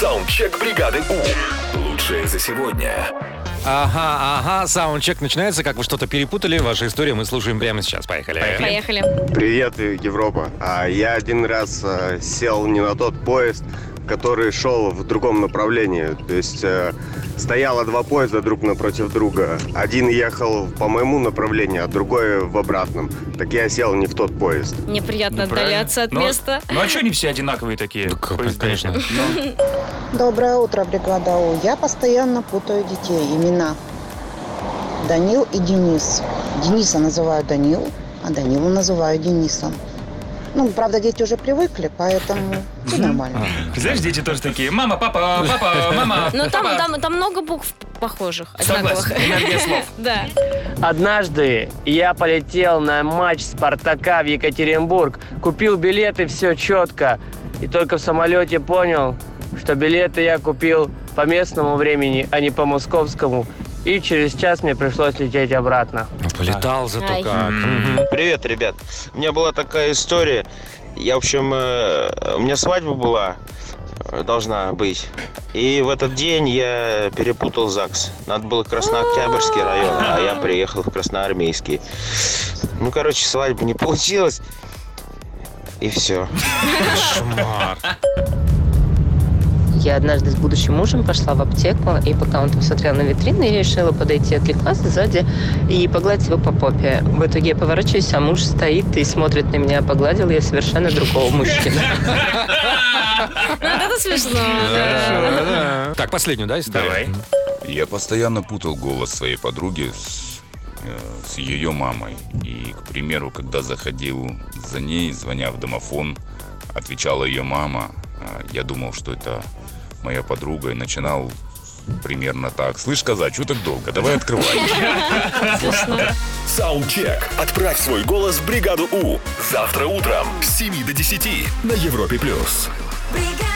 Саундчек бригады У. Лучшее за сегодня. Ага, ага, саундчек начинается. Как вы что-то перепутали, ваша история мы слушаем прямо сейчас. Поехали. Поехали. Привет, Европа. А я один раз э, сел не на тот поезд, который шел в другом направлении. То есть э, стояло два поезда друг напротив друга. Один ехал по моему направлению, а другой в обратном. Так я сел не в тот поезд. Неприятно Ну, правильно. отдаляться от Ну, места. Ну а что они все одинаковые такие? Ну, как- поезда? конечно. Ну, Доброе утро, бригада У. Я постоянно путаю детей, имена. Данил и Денис. Дениса называю Данил, а Данила называю Денисом. Ну, правда, дети уже привыкли, поэтому все нормально. Знаешь, дети тоже такие. Мама, папа, папа, мама. Ну там, папа». там, там много букв похожих, Согласен, одинаковых. энергия слов. Да. Однажды я полетел на матч Спартака в Екатеринбург, купил билеты, все четко. И только в самолете понял, что билеты я купил по местному времени, а не по московскому. И через час мне пришлось лететь обратно. Полетал зато Ай. как. Мгм. Привет, ребят. У меня была такая история. Я, в общем, э, у меня свадьба была, э, должна быть. И в этот день я перепутал ЗАГС. Надо было Краснооктябрьский район, а я приехал в Красноармейский. Ну, короче, свадьба не получилась. И все. Кошмар. Я однажды с будущим мужем пошла в аптеку, и пока он там смотрел на витрины, я решила подойти, отвлеклась сзади и погладить его по попе. В итоге я поворачиваюсь, а муж стоит и смотрит на меня. Погладил я совершенно другого мужчину. Ну, это смешно. Так, последнюю, да, историю? Давай. Я постоянно путал голос своей подруги с, э, с ее мамой. И, к примеру, когда заходил за ней, звоня в домофон, отвечала ее мама. а Я думал, что это моя подруга, и начинал примерно так. Слышь, коза, что так долго? Давай открывай. Саундчек. Отправь свой голос в бригаду У. Завтра утром с 7 до 10 на Европе+. плюс. бригада.